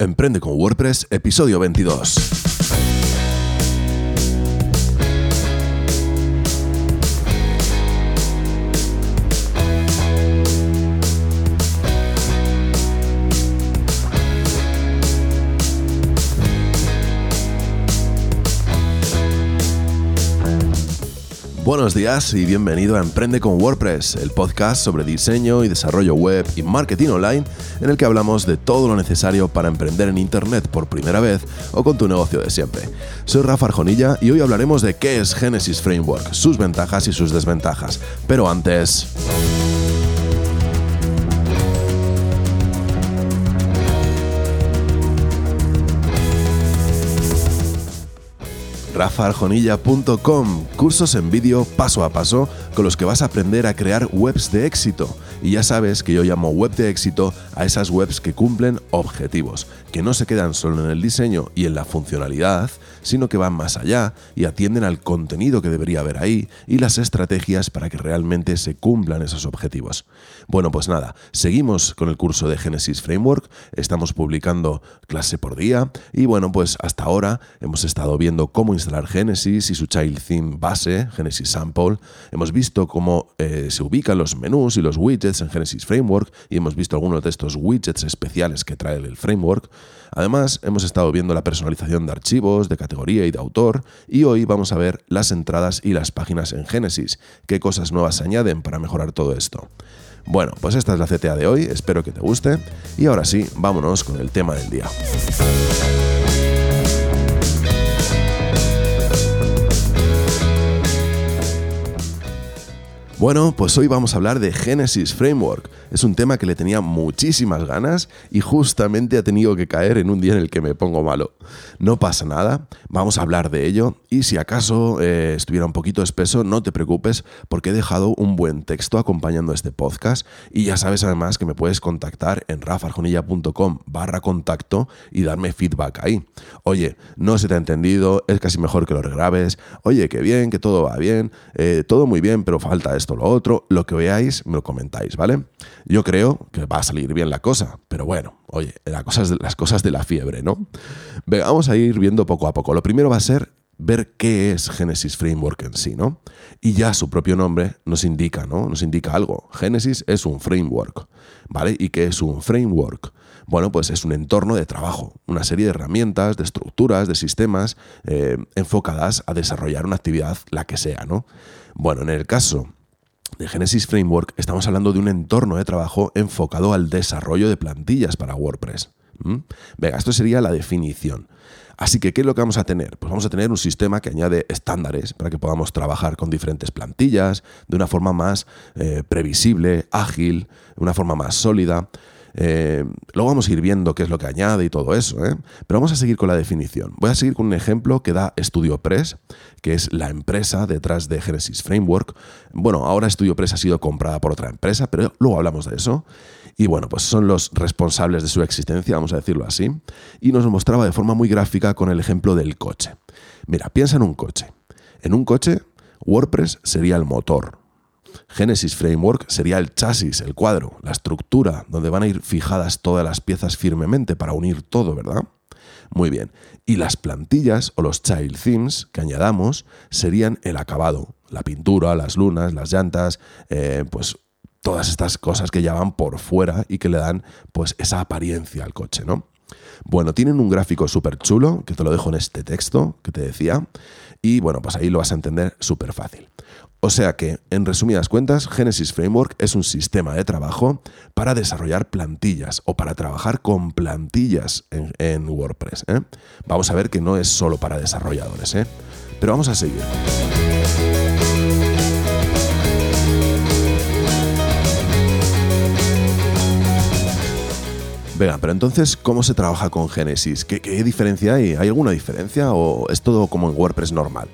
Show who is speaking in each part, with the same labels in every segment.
Speaker 1: Emprende con WordPress, episodio 22. Buenos días y bienvenido a Emprende con WordPress, el podcast sobre diseño y desarrollo web y marketing online en el que hablamos de todo lo necesario para emprender en Internet por primera vez o con tu negocio de siempre. Soy Rafa Arjonilla y hoy hablaremos de qué es Genesis Framework, sus ventajas y sus desventajas. Pero antes... rafaarjonilla.com, cursos en vídeo paso a paso con los que vas a aprender a crear webs de éxito. Y ya sabes que yo llamo web de éxito a esas webs que cumplen objetivos, que no se quedan solo en el diseño y en la funcionalidad, sino que van más allá y atienden al contenido que debería haber ahí y las estrategias para que realmente se cumplan esos objetivos. Bueno, pues nada, seguimos con el curso de Genesis Framework, estamos publicando clase por día y bueno, pues hasta ahora hemos estado viendo cómo instalar Genesis y su child theme base, Genesis Sample, hemos visto cómo eh, se ubican los menús y los widgets en Genesis Framework y hemos visto algunos de estos widgets especiales que trae el framework. Además, hemos estado viendo la personalización de archivos, de categoría y de autor, y hoy vamos a ver las entradas y las páginas en Genesis, qué cosas nuevas se añaden para mejorar todo esto. Bueno, pues esta es la CTA de hoy, espero que te guste, y ahora sí, vámonos con el tema del día. Bueno, pues hoy vamos a hablar de Genesis Framework. Es un tema que le tenía muchísimas ganas y justamente ha tenido que caer en un día en el que me pongo malo. No pasa nada, vamos a hablar de ello y si acaso eh, estuviera un poquito espeso, no te preocupes porque he dejado un buen texto acompañando este podcast y ya sabes además que me puedes contactar en rafarjonilla.com barra contacto y darme feedback ahí. Oye, no se te ha entendido, es casi mejor que lo regrabes, oye, qué bien, que todo va bien, eh, todo muy bien, pero falta esto lo otro, lo que veáis, me lo comentáis, ¿vale? Yo creo que va a salir bien la cosa, pero bueno, oye, las cosas de, las cosas de la fiebre, ¿no? vamos a ir viendo poco a poco. Lo primero va a ser ver qué es Genesis Framework en sí, ¿no? Y ya su propio nombre nos indica, ¿no? Nos indica algo. Genesis es un framework, ¿vale? ¿Y qué es un framework? Bueno, pues es un entorno de trabajo, una serie de herramientas, de estructuras, de sistemas eh, enfocadas a desarrollar una actividad, la que sea, ¿no? Bueno, en el caso de Genesis Framework estamos hablando de un entorno de trabajo enfocado al desarrollo de plantillas para WordPress. Venga, esto sería la definición. Así que, ¿qué es lo que vamos a tener? Pues vamos a tener un sistema que añade estándares para que podamos trabajar con diferentes plantillas de una forma más eh, previsible, ágil, de una forma más sólida. Eh, luego vamos a ir viendo qué es lo que añade y todo eso, ¿eh? pero vamos a seguir con la definición. Voy a seguir con un ejemplo que da StudioPress, que es la empresa detrás de Genesis Framework. Bueno, ahora StudioPress ha sido comprada por otra empresa, pero luego hablamos de eso. Y bueno, pues son los responsables de su existencia, vamos a decirlo así. Y nos mostraba de forma muy gráfica con el ejemplo del coche. Mira, piensa en un coche. En un coche, WordPress sería el motor, Genesis Framework sería el chasis, el cuadro, la estructura, donde van a ir fijadas todas las piezas firmemente para unir todo, ¿verdad? Muy bien. Y las plantillas o los child themes que añadamos serían el acabado, la pintura, las lunas, las llantas, eh, pues todas estas cosas que ya van por fuera y que le dan pues esa apariencia al coche, ¿no? Bueno, tienen un gráfico súper chulo, que te lo dejo en este texto que te decía, y bueno, pues ahí lo vas a entender súper fácil. O sea que, en resumidas cuentas, Genesis Framework es un sistema de trabajo para desarrollar plantillas o para trabajar con plantillas en, WordPress. ¿eh? Vamos a ver que no es solo para desarrolladores, ¿eh? pero vamos a seguir. Venga, pero entonces, ¿cómo se trabaja con Genesis? ¿Qué, ¿Qué, diferencia hay? ¿Hay alguna diferencia o es todo como en WordPress normal?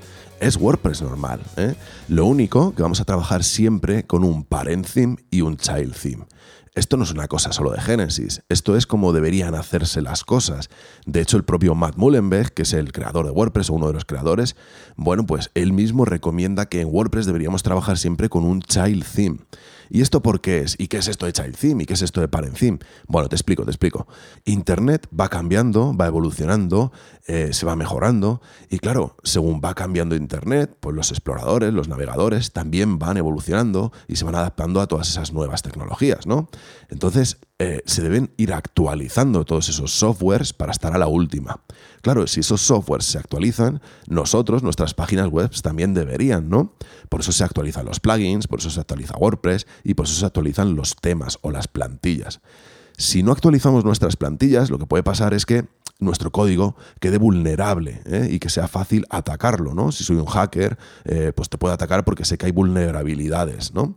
Speaker 1: Es WordPress normal. ¿eh? Lo único que vamos a trabajar siempre con un parent theme y un child theme. Esto no es una cosa solo de Genesis, esto es como deberían hacerse las cosas. De hecho, el propio Matt Mullenweg, que es el creador de WordPress o uno de los creadores, bueno, pues él mismo recomienda que en WordPress deberíamos trabajar siempre con un child theme. ¿Y esto por qué es? ¿Y qué es esto de Child Theme? ¿Y qué es esto de Parent? Bueno, te explico, te explico. Internet va cambiando, va evolucionando, eh, se va mejorando y claro, según va cambiando Internet, pues los exploradores, los navegadores también van evolucionando y se van adaptando a todas esas nuevas tecnologías, ¿no? Entonces, eh, se deben ir actualizando todos esos softwares para estar a la última. Claro, si esos softwares se actualizan, nosotros, nuestras páginas web también deberían, ¿no? Por eso se actualizan los plugins, por eso se actualiza WordPress y por eso se actualizan los temas o las plantillas. Si no actualizamos nuestras plantillas, lo que puede pasar es que nuestro código quede vulnerable ¿eh? y que sea fácil atacarlo, ¿no? Si soy un hacker, eh, pues te puede atacar porque sé que hay vulnerabilidades, ¿no?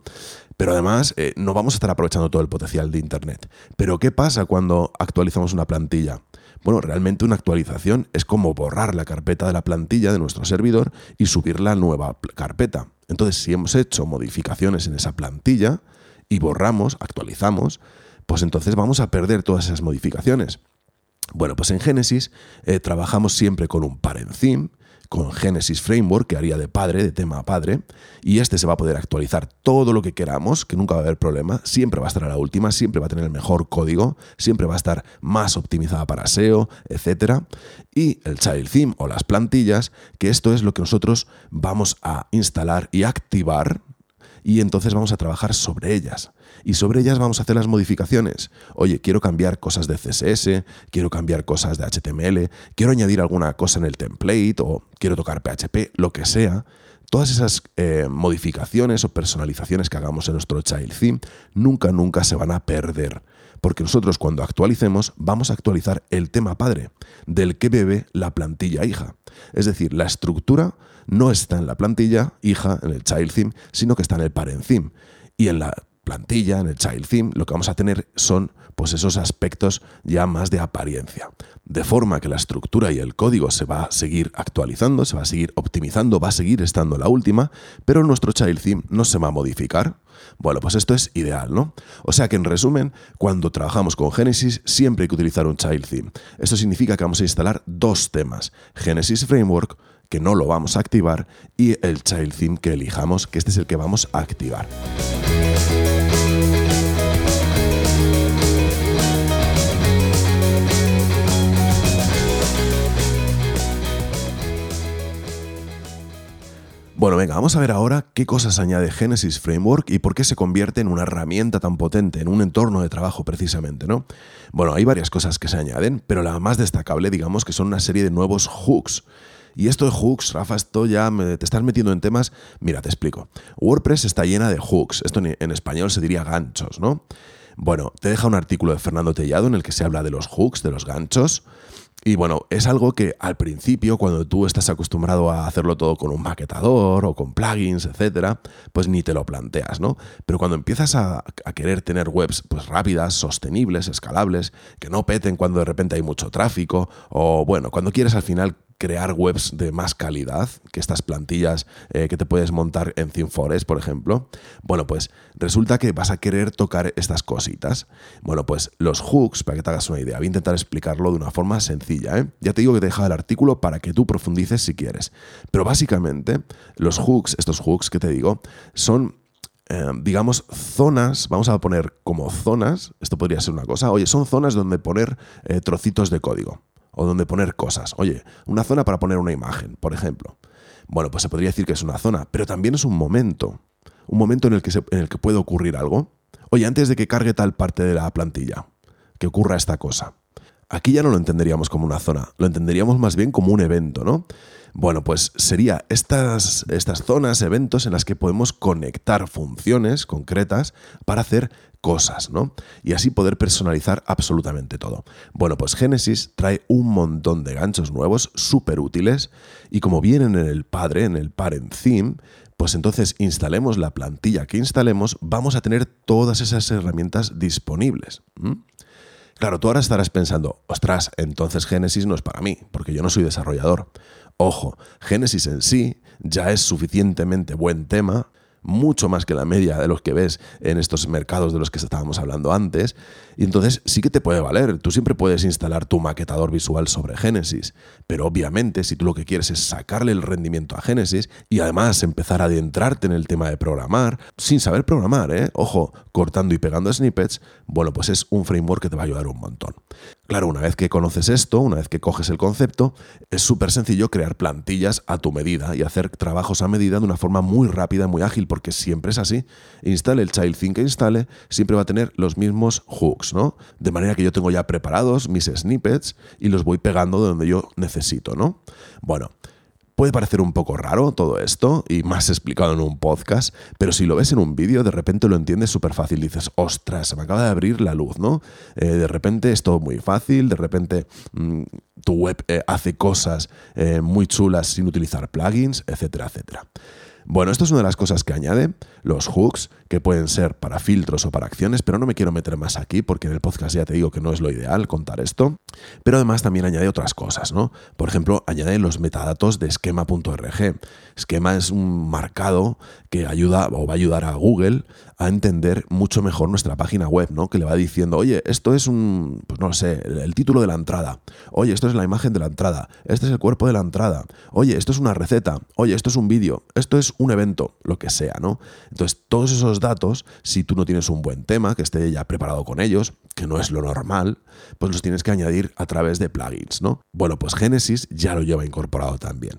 Speaker 1: Pero además eh, no vamos a estar aprovechando todo el potencial de Internet. Pero ¿qué pasa cuando actualizamos una plantilla? Bueno, realmente una actualización es como borrar la carpeta de la plantilla de nuestro servidor y subir la nueva carpeta. Entonces, si hemos hecho modificaciones en esa plantilla y borramos, actualizamos, pues entonces vamos a perder todas esas modificaciones. Bueno, pues en Genesis eh, trabajamos siempre con un parent theme, con Genesis Framework, que haría de padre, de tema a padre, y este se va a poder actualizar todo lo que queramos, que nunca va a haber problema, siempre va a estar a la última, siempre va a tener el mejor código, siempre va a estar más optimizada para SEO, etc. Y el Child Theme o las plantillas, que esto es lo que nosotros vamos a instalar y activar, y entonces vamos a trabajar sobre ellas y sobre ellas vamos a hacer las modificaciones. Oye, quiero cambiar cosas de CSS, quiero cambiar cosas de HTML, quiero añadir alguna cosa en el template o quiero tocar PHP, lo que sea. Todas esas eh, modificaciones o personalizaciones que hagamos en nuestro child theme nunca, nunca se van a perder. Porque nosotros cuando actualicemos vamos a actualizar el tema padre, del que bebe la plantilla hija. Es decir, la estructura no está en la plantilla hija, en el child theme, sino que está en el parent theme. Y en la plantilla, en el child theme, lo que vamos a tener son pues esos aspectos ya más de apariencia. De forma que la estructura y el código se va a seguir actualizando, se va a seguir optimizando, va a seguir estando la última, pero nuestro child theme no se va a modificar. Bueno, pues esto es ideal, ¿no? O sea que en resumen, cuando trabajamos con Genesis siempre hay que utilizar un child theme. Esto significa que vamos a instalar dos temas, Genesis Framework que no lo vamos a activar y el child theme que elijamos, que este es el que vamos a activar. Bueno, venga, vamos a ver ahora qué cosas añade Genesis Framework y por qué se convierte en una herramienta tan potente, en un entorno de trabajo precisamente, ¿no? Bueno, hay varias cosas que se añaden, pero la más destacable, digamos, que son una serie de nuevos hooks. Y esto de hooks, Rafa, esto ya te estás metiendo en temas. Mira, te explico. WordPress está llena de hooks. Esto en español se diría ganchos, ¿no? Bueno, te deja un artículo de Fernando Tellado en el que se habla de los hooks, de los ganchos. Y bueno, es algo que al principio, cuando tú estás acostumbrado a hacerlo todo con un maquetador o con plugins, etcétera, pues ni te lo planteas, ¿no? Pero cuando empiezas a, querer tener webs pues rápidas, sostenibles, escalables, que no peten cuando de repente hay mucho tráfico, o bueno, cuando quieres al final crear webs de más calidad que estas plantillas eh, que te puedes montar en ThemeForest, por ejemplo. Bueno, pues resulta que vas a querer tocar estas cositas. Bueno, pues los hooks, para que te hagas una idea, voy a intentar explicarlo de una forma sencilla. ¿eh? Ya te digo que te he dejado el artículo para que tú profundices si quieres. Pero básicamente, los hooks, estos hooks que te digo, son eh, digamos, zonas, vamos a poner como zonas, esto podría ser una cosa, oye, son zonas donde poner trocitos de código o donde poner cosas. Oye, una zona para poner una imagen, por ejemplo. Bueno, pues se podría decir que es una zona, pero también es un momento. Un momento en el que, en el que puede ocurrir algo. Oye, antes de que cargue tal parte de la plantilla, que ocurra esta cosa. Aquí ya no lo entenderíamos como una zona, lo entenderíamos más bien como un evento, ¿no? Bueno, pues sería estas, estas zonas, eventos en las que podemos conectar funciones concretas para hacer cosas, ¿no? Y así poder personalizar absolutamente todo. Bueno, pues Genesis trae un montón de ganchos nuevos, súper útiles, y como vienen en el padre, en el parent theme, pues entonces instalemos la plantilla que instalemos, vamos a tener todas esas herramientas disponibles. Claro, tú ahora estarás pensando, ostras, entonces Genesis no es para mí, porque yo no soy desarrollador. Ojo, Genesis en sí ya es suficientemente buen tema mucho más que la media de los que ves en estos mercados de los que estábamos hablando antes. Y entonces sí que te puede valer. Tú siempre puedes instalar tu maquetador visual sobre Genesis. Pero obviamente, si tú lo que quieres es sacarle el rendimiento a Genesis y además empezar a adentrarte en el tema de programar, sin saber programar, ¿eh? ojo, cortando y pegando snippets, bueno, pues es un framework que te va a ayudar un montón. Claro, una vez que conoces esto, una vez que coges el concepto, es súper sencillo crear plantillas a tu medida y hacer trabajos a medida de una forma muy rápida, muy ágil, porque siempre es así. Instale el child thing que instale, siempre va a tener los mismos hooks, ¿no? De manera que yo tengo ya preparados mis snippets y los voy pegando de donde yo necesito, ¿no? Bueno, Puede parecer un poco raro todo esto y más explicado en un podcast, pero si lo ves en un vídeo, de repente lo entiendes súper fácil. Dices, ostras, se me acaba de abrir la luz, ¿no? Eh, de repente es todo muy fácil, de repente mm, tu web eh, hace cosas eh, muy chulas sin utilizar plugins, etcétera, etcétera. Bueno, esto es una de las cosas que añade, los hooks, que pueden ser para filtros o para acciones, pero no me quiero meter más aquí porque en el podcast ya te digo que no es lo ideal contar esto. Pero además también añade otras cosas, ¿no? Por ejemplo, añade los metadatos de esquema.org. Esquema es un marcado que ayuda o va a ayudar a Google a entender mucho mejor nuestra página web, ¿no? Que le va diciendo, oye, esto es un, pues no sé, el título de la entrada. Oye, esto es la imagen de la entrada. Este es el cuerpo de la entrada. Oye, esto es una receta. Oye, esto es un vídeo. Esto es un evento, lo que sea, ¿no? Entonces, todos esos datos, si tú no tienes un buen tema que esté ya preparado con ellos, que no es lo normal, pues los tienes que añadir a través de plugins, ¿no? Bueno, pues Genesis ya lo lleva incorporado también.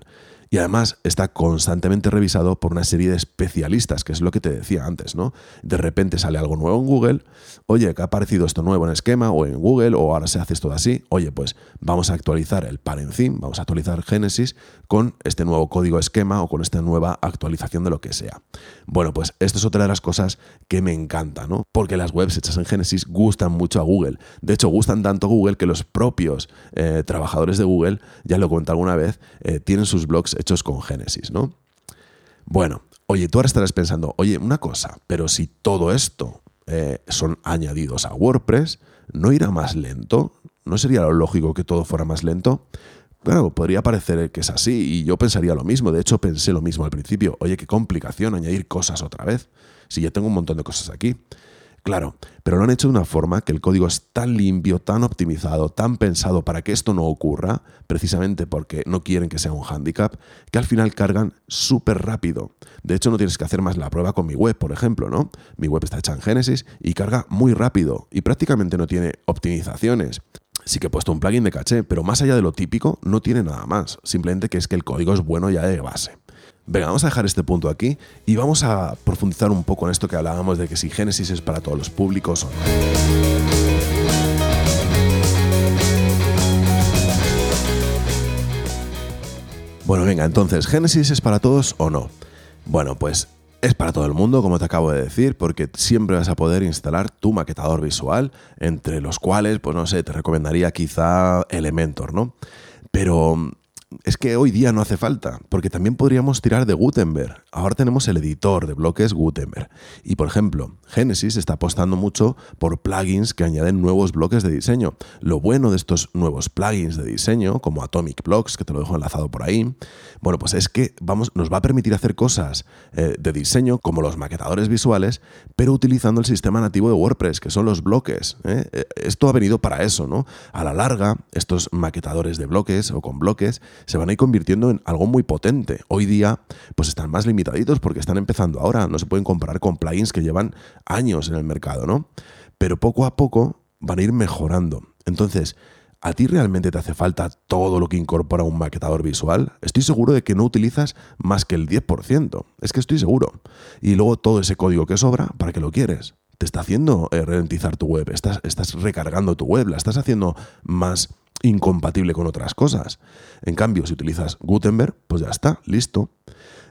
Speaker 1: Y además está constantemente revisado por una serie de especialistas, que es lo que te decía antes, ¿no? De repente sale algo nuevo en Google, oye, que ha aparecido esto nuevo en esquema o en Google, o ahora se hace esto así, oye, pues vamos a actualizar el parent theme, vamos a actualizar Genesis con este nuevo código esquema o con esta nueva actualización de lo que sea. Bueno, pues esto es otra de las cosas que me encanta, ¿no? Porque las webs hechas en Genesis gustan mucho a Google. De hecho, gustan tanto a Google que los propios eh, trabajadores de Google, ya lo comenté alguna vez, eh, tienen sus blogs hechos con Génesis, ¿no? Bueno, oye, tú ahora estarás pensando, oye, una cosa, pero si todo esto eh, son añadidos a WordPress, ¿no irá más lento? ¿No sería lo lógico que todo fuera más lento? Claro, podría parecer que es así y yo pensaría lo mismo. De hecho, pensé lo mismo al principio. Oye, qué complicación añadir cosas otra vez. Si ya tengo un montón de cosas aquí. Claro, pero lo han hecho de una forma que el código es tan limpio, tan optimizado, tan pensado para que esto no ocurra, precisamente porque no quieren que sea un handicap, que al final cargan súper rápido. De hecho, no tienes que hacer más la prueba con mi web, por ejemplo, ¿no? Mi web está hecha en Genesis y carga muy rápido y prácticamente no tiene optimizaciones. Sí que he puesto un plugin de caché, pero más allá de lo típico, no tiene nada más. Simplemente que es que el código es bueno ya de base. Venga, vamos a dejar este punto aquí y vamos a profundizar un poco en esto que hablábamos de que si Génesis es para todos los públicos o no. Bueno, venga, entonces, ¿Génesis es para todos o no? Bueno, pues es para todo el mundo, como te acabo de decir, porque siempre vas a poder instalar tu maquetador visual, entre los cuales, pues no sé, te recomendaría quizá Elementor, ¿no? Pero es que hoy día no hace falta, porque también podríamos tirar de Gutenberg. Ahora tenemos el editor de bloques Gutenberg. Y por ejemplo, Genesis está apostando mucho por plugins que añaden nuevos bloques de diseño. Lo bueno de estos nuevos plugins de diseño, como Atomic Blocks, que te lo dejo enlazado por ahí, bueno, pues es que vamos, nos va a permitir hacer cosas eh, de diseño, como los maquetadores visuales, pero utilizando el sistema nativo de WordPress, que son los bloques. ¿eh? Eh, esto ha venido para eso, ¿no? A la larga, estos maquetadores de bloques o con bloques se van a ir convirtiendo en algo muy potente. Hoy día, pues están más limitaditos porque están empezando ahora, no se pueden comparar con plugins que llevan años en el mercado, ¿no? Pero poco a poco van a ir mejorando. Entonces, ¿A ti realmente te hace falta todo lo que incorpora un maquetador visual? Estoy seguro de que no utilizas más que el 10%. Es que estoy seguro. Y luego todo ese código que sobra, ¿para qué lo quieres? Te está haciendo eh, ralentizar tu web, estás, estás recargando tu web, la estás haciendo más incompatible con otras cosas. En cambio, si utilizas Gutenberg, pues ya está, listo.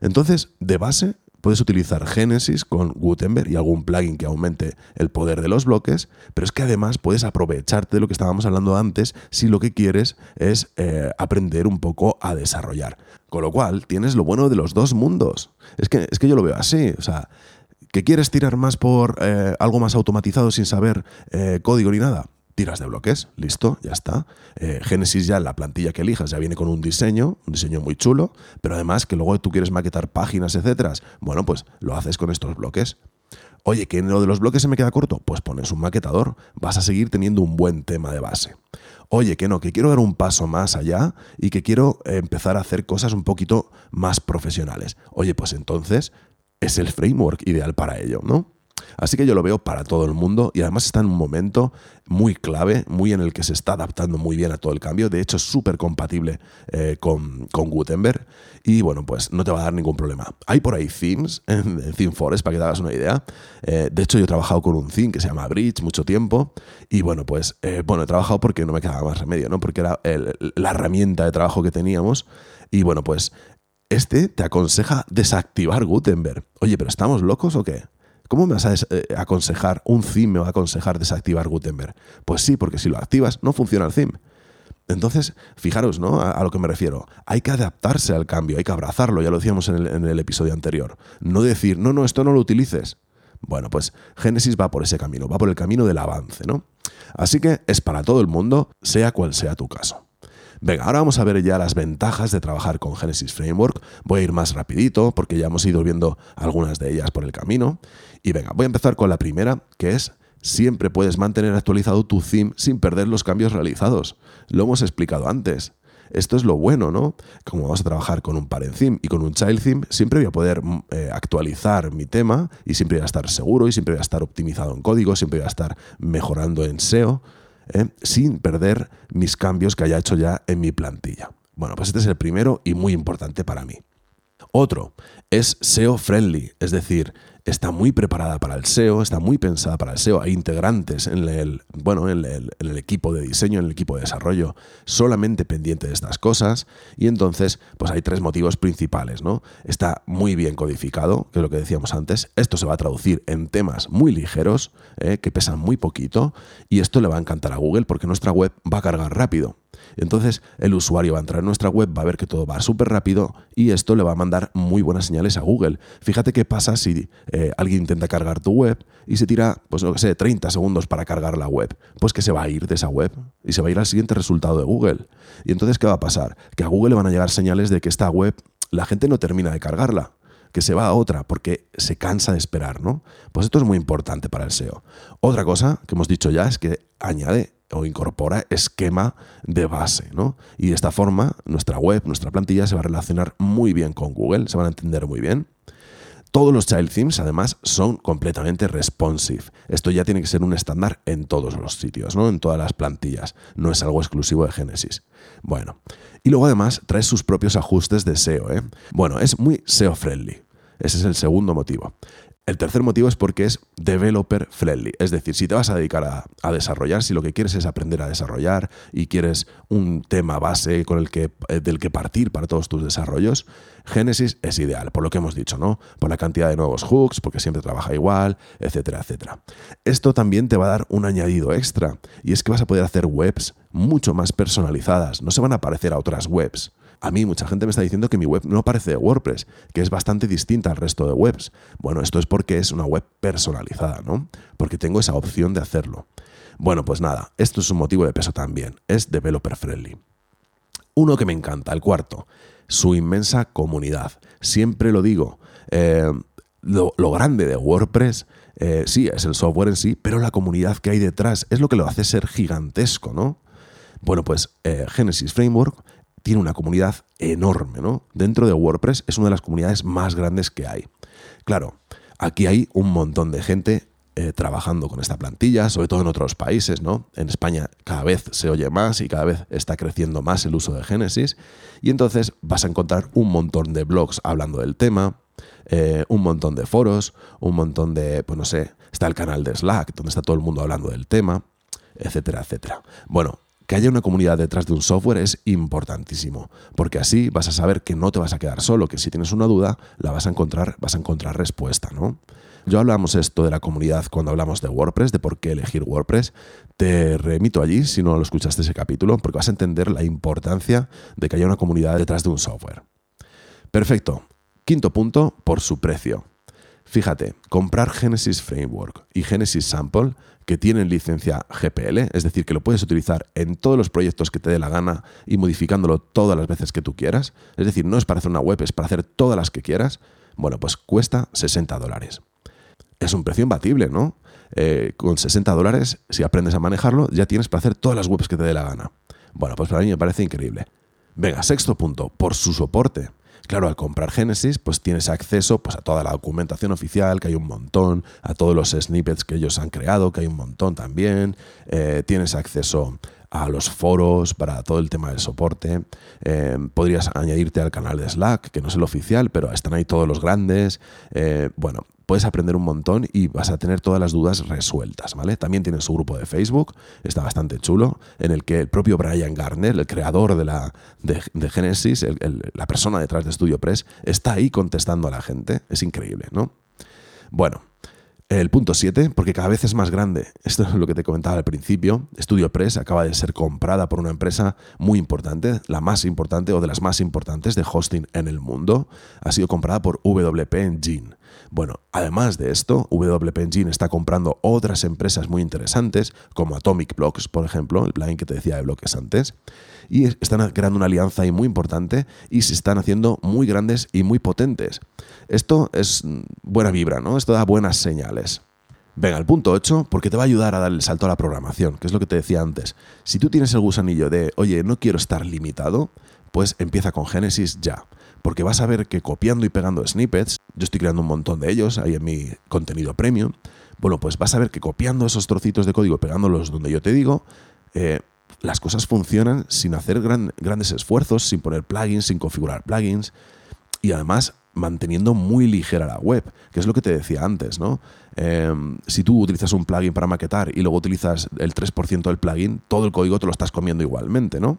Speaker 1: Entonces, de base, puedes utilizar Genesis con Gutenberg y algún plugin que aumente el poder de los bloques, pero es que además puedes aprovecharte de lo que estábamos hablando antes si lo que quieres es eh, aprender un poco a desarrollar. Con lo cual, tienes lo bueno de los dos mundos. Es que, es que yo lo veo así, o sea, ¿que quieres tirar más por eh, algo más automatizado sin saber eh, código ni nada? Tiras de bloques, listo, ya está. Eh, Genesis ya, la plantilla que elijas, ya viene con un diseño, un diseño muy chulo, pero además que luego tú quieres maquetar páginas, etcétera. Bueno, pues lo haces con estos bloques. Oye, que en lo de los bloques se me queda corto, pues pones un maquetador, vas a seguir teniendo un buen tema de base. Oye, que no, que quiero dar un paso más allá y que quiero empezar a hacer cosas un poquito más profesionales. Oye, pues entonces es el framework ideal para ello, ¿no? Así que yo lo veo para todo el mundo y además está en un momento muy clave, muy en el que se está adaptando muy bien a todo el cambio. De hecho, es súper compatible eh, con, Gutenberg y bueno, pues no te va a dar ningún problema. Hay por ahí themes en, ThemeForest para que te hagas una idea. Eh, de hecho, yo he trabajado con un theme que se llama Bridge mucho tiempo y bueno, pues eh, bueno, he trabajado porque no me quedaba más remedio, ¿no? Porque era la herramienta de trabajo que teníamos y bueno, pues este te aconseja desactivar Gutenberg. Oye, pero ¿estamos locos o qué? ¿Cómo me vas a eh, aconsejar, un theme me va a aconsejar desactivar Gutenberg? Pues sí, porque si lo activas no funciona el theme. Entonces, fijaros, ¿no? A, lo que me refiero. Hay que adaptarse al cambio, hay que abrazarlo, ya lo decíamos en el, en el episodio anterior. No decir, no, no, esto no lo utilices. Bueno, pues Génesis va por ese camino, va por el camino del avance, ¿no? Así que es para todo el mundo, sea cual sea tu caso. Venga, ahora vamos a ver ya las ventajas de trabajar con Genesis Framework. Voy a ir más rapidito porque ya hemos ido viendo algunas de ellas por el camino. Y venga, voy a empezar con la primera, que es siempre puedes mantener actualizado tu theme sin perder los cambios realizados. Lo hemos explicado antes. Esto es lo bueno, ¿no? Como vamos a trabajar con un parent theme y con un child theme, siempre voy a poder mm, eh, actualizar mi tema y siempre voy a estar seguro y siempre voy a estar optimizado en código, siempre voy a estar mejorando en SEO. ¿eh? sin perder mis cambios que haya hecho ya en mi plantilla. Bueno, pues este es el primero y muy importante para mí. Otro es SEO friendly, es decir, está muy preparada para el SEO, está muy pensada para el SEO. Hay integrantes en el, bueno, en el, equipo de diseño, en el equipo de desarrollo, solamente pendiente de estas cosas. Y entonces, pues hay tres motivos principales, ¿no? Está muy bien codificado, que es lo que decíamos antes. Esto se va a traducir en temas muy ligeros, ¿eh? que pesan muy poquito. Y esto le va a encantar a Google porque nuestra web va a cargar rápido. Entonces el usuario va a entrar en nuestra web, va a ver que todo va súper rápido y esto le va a mandar muy buenas señales a Google. Fíjate qué pasa si eh, alguien intenta cargar tu web y se tira, pues no sé, 30 segundos para cargar la web. Pues que se va a ir de esa web y se va a ir al siguiente resultado de Google. Y entonces, ¿qué va a pasar? Que a Google le van a llegar señales de que esta web la gente no termina de cargarla que se va a otra porque se cansa de esperar, ¿no? Pues esto es muy importante para el SEO. Otra cosa que hemos dicho ya es que añade o incorpora esquema de base, ¿no? Y de esta forma nuestra web, nuestra plantilla se va a relacionar muy bien con Google, se van a entender muy bien. Todos los child themes, además, son completamente responsive. Esto ya tiene que ser un estándar en todos los sitios, ¿no? En todas las plantillas. No es algo exclusivo de Genesis. Bueno, y luego además trae sus propios ajustes de SEO, ¿eh? Bueno, es muy SEO friendly. Ese es el segundo motivo. El tercer motivo es porque es developer friendly. Es decir, si te vas a dedicar a, desarrollar, si lo que quieres es aprender a desarrollar y quieres un tema base con el que, eh, del que partir para todos tus desarrollos, Genesis es ideal, por lo que hemos dicho, ¿no? Por la cantidad de nuevos hooks, porque siempre trabaja igual, etcétera, etcétera. Esto también te va a dar un añadido extra, y es que vas a poder hacer webs mucho más personalizadas, no se van a parecer a otras webs. A mí mucha gente me está diciendo que mi web no parece de WordPress, que es bastante distinta al resto de webs. Bueno, esto es porque es una web personalizada, ¿no? Porque tengo esa opción de hacerlo. Bueno, pues nada, esto es un motivo de peso también, es developer friendly. Uno que me encanta, el cuarto, su inmensa comunidad. Siempre lo digo, eh, lo, grande de WordPress, eh, sí, es el software en sí, pero la comunidad que hay detrás es lo que lo hace ser gigantesco, ¿no? Bueno, pues eh, Genesis Framework tiene una comunidad enorme, ¿no? Dentro de WordPress es una de las comunidades más grandes que hay. Claro, aquí hay un montón de gente eh, trabajando con esta plantilla, sobre todo en otros países, ¿no? En España cada vez se oye más y cada vez está creciendo más el uso de Genesis. Y entonces vas a encontrar un montón de blogs hablando del tema, eh, un montón de foros, un montón de, pues no sé, está el canal de Slack, donde está todo el mundo hablando del tema, etcétera, etcétera. Bueno, que haya una comunidad detrás de un software es importantísimo, porque así vas a saber que no te vas a quedar solo, que si tienes una duda la vas a encontrar, vas a encontrar respuesta, ¿no? Yo hablamos esto de la comunidad cuando hablamos de WordPress, de por qué elegir WordPress. Te remito allí si no lo escuchaste ese capítulo, porque vas a entender la importancia de que haya una comunidad detrás de un software. Perfecto. Quinto punto, por su precio. Fíjate, comprar Genesis Framework y Genesis Sample que tienen licencia GPL, es decir, que lo puedes utilizar en todos los proyectos que te dé la gana y modificándolo todas las veces que tú quieras. Es decir, no es para hacer una web, es para hacer todas las que quieras. Bueno, pues cuesta 60 dólares. Es un precio imbatible, ¿no? Eh, con 60 dólares, si aprendes a manejarlo, ya tienes para hacer todas las webs que te dé la gana. Bueno, pues para mí me parece increíble. Venga, sexto punto, por su soporte. Claro, al comprar Genesis, pues tienes acceso pues, a toda la documentación oficial, que hay un montón, a todos los snippets que ellos han creado, que hay un montón también. Eh, tienes acceso a los foros para todo el tema del soporte. Eh, podrías añadirte al canal de Slack, que no es el oficial, pero están ahí todos los grandes. Eh, bueno, puedes aprender un montón y vas a tener todas las dudas resueltas, ¿vale? También tiene su grupo de Facebook, está bastante chulo, en el que el propio Brian Garner, el creador de, la, de, Genesis, la persona detrás de Studio Press, está ahí contestando a la gente. Es increíble, ¿no? Bueno, el punto 7, porque cada vez es más grande. Esto es lo que te comentaba al principio. Studio Press acaba de ser comprada por una empresa muy importante, la más importante o de las más importantes de hosting en el mundo. Ha sido comprada por WP Engine. Bueno, además de esto, WP Engine está comprando otras empresas muy interesantes, como Atomic Blocks, por ejemplo, el plugin que te decía de bloques antes, y están creando una alianza ahí muy importante y se están haciendo muy grandes y muy potentes. Esto es buena vibra, ¿no? Esto da buenas señales. Venga, el punto 8, porque te va a ayudar a dar el salto a la programación, que es lo que te decía antes. Si tú tienes el gusanillo de, oye, no quiero estar limitado, pues empieza con Genesis ya. Porque vas a ver que copiando y pegando snippets, yo estoy creando un montón de ellos ahí en mi contenido premium, bueno, pues vas a ver que copiando esos trocitos de código, pegándolos donde yo te digo, eh, las cosas funcionan sin hacer grandes esfuerzos, sin poner plugins, sin configurar plugins y además manteniendo muy ligera la web, que es lo que te decía antes, ¿no? Em, si tú utilizas un plugin para maquetar y luego utilizas el 3% del plugin, todo el código te lo estás comiendo igualmente, ¿no?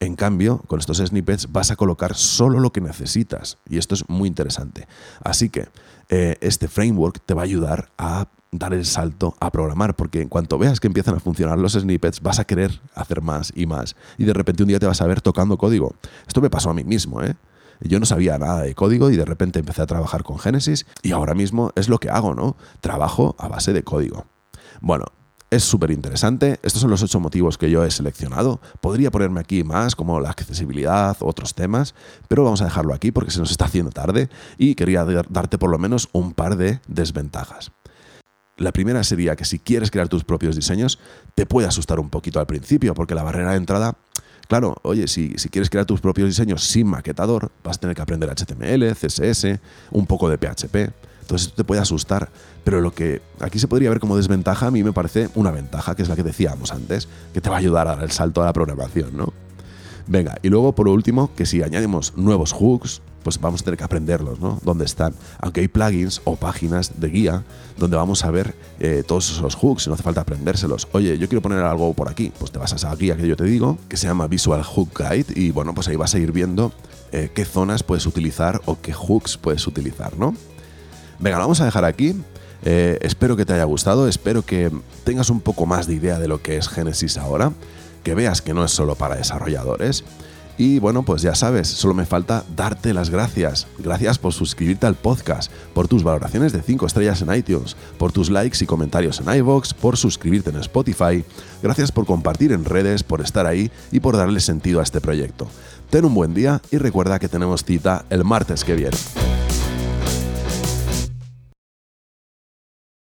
Speaker 1: En cambio, con estos snippets vas a colocar solo lo que necesitas y esto es muy interesante. Así que eh, este framework te va a ayudar a dar el salto a programar, porque en cuanto veas que empiezan a funcionar los snippets, vas a querer hacer más y más. Y de repente un día te vas a ver tocando código. Esto me pasó a mí mismo, ¿eh? Yo no sabía nada de código y de repente empecé a trabajar con Genesis y ahora mismo es lo que hago, ¿no? Trabajo a base de código. Bueno, es súper interesante. Estos son los ocho motivos que yo he seleccionado. Podría ponerme aquí más, como la accesibilidad, otros temas, pero vamos a dejarlo aquí porque se nos está haciendo tarde y quería darte por lo menos un par de desventajas. La primera sería que si quieres crear tus propios diseños, te puede asustar un poquito al principio, porque la barrera de entrada, claro, oye, si, si quieres crear tus propios diseños sin maquetador, vas a tener que aprender HTML, CSS, un poco de PHP. Entonces esto te puede asustar, pero lo que aquí se podría ver como desventaja a mí me parece una ventaja, que es la que decíamos antes, que te va a ayudar a dar el salto a la programación, ¿no? Venga, y luego por último, que si añadimos nuevos hooks, pues vamos a tener que aprenderlos, ¿no? ¿Dónde están? Aunque hay plugins o páginas de guía donde vamos a ver eh, todos esos hooks, no hace falta aprendérselos. Oye, yo quiero poner algo por aquí, pues te vas a esa guía que yo te digo, que se llama Visual Hook Guide, y bueno, pues ahí vas a ir viendo eh, qué zonas puedes utilizar o qué hooks puedes utilizar, ¿no? Venga, lo vamos a dejar aquí. Eh, espero que te haya gustado, espero que tengas un poco más de idea de lo que es Genesis ahora, que veas que no es solo para desarrolladores. Y bueno, pues ya sabes, solo me falta darte las gracias. Gracias por suscribirte al podcast, por tus valoraciones de 5 estrellas en iTunes, por tus likes y comentarios en iVoox, por suscribirte en Spotify. Gracias por compartir en redes, por estar ahí y por darle sentido a este proyecto. Ten un buen día y recuerda que tenemos cita el martes que viene.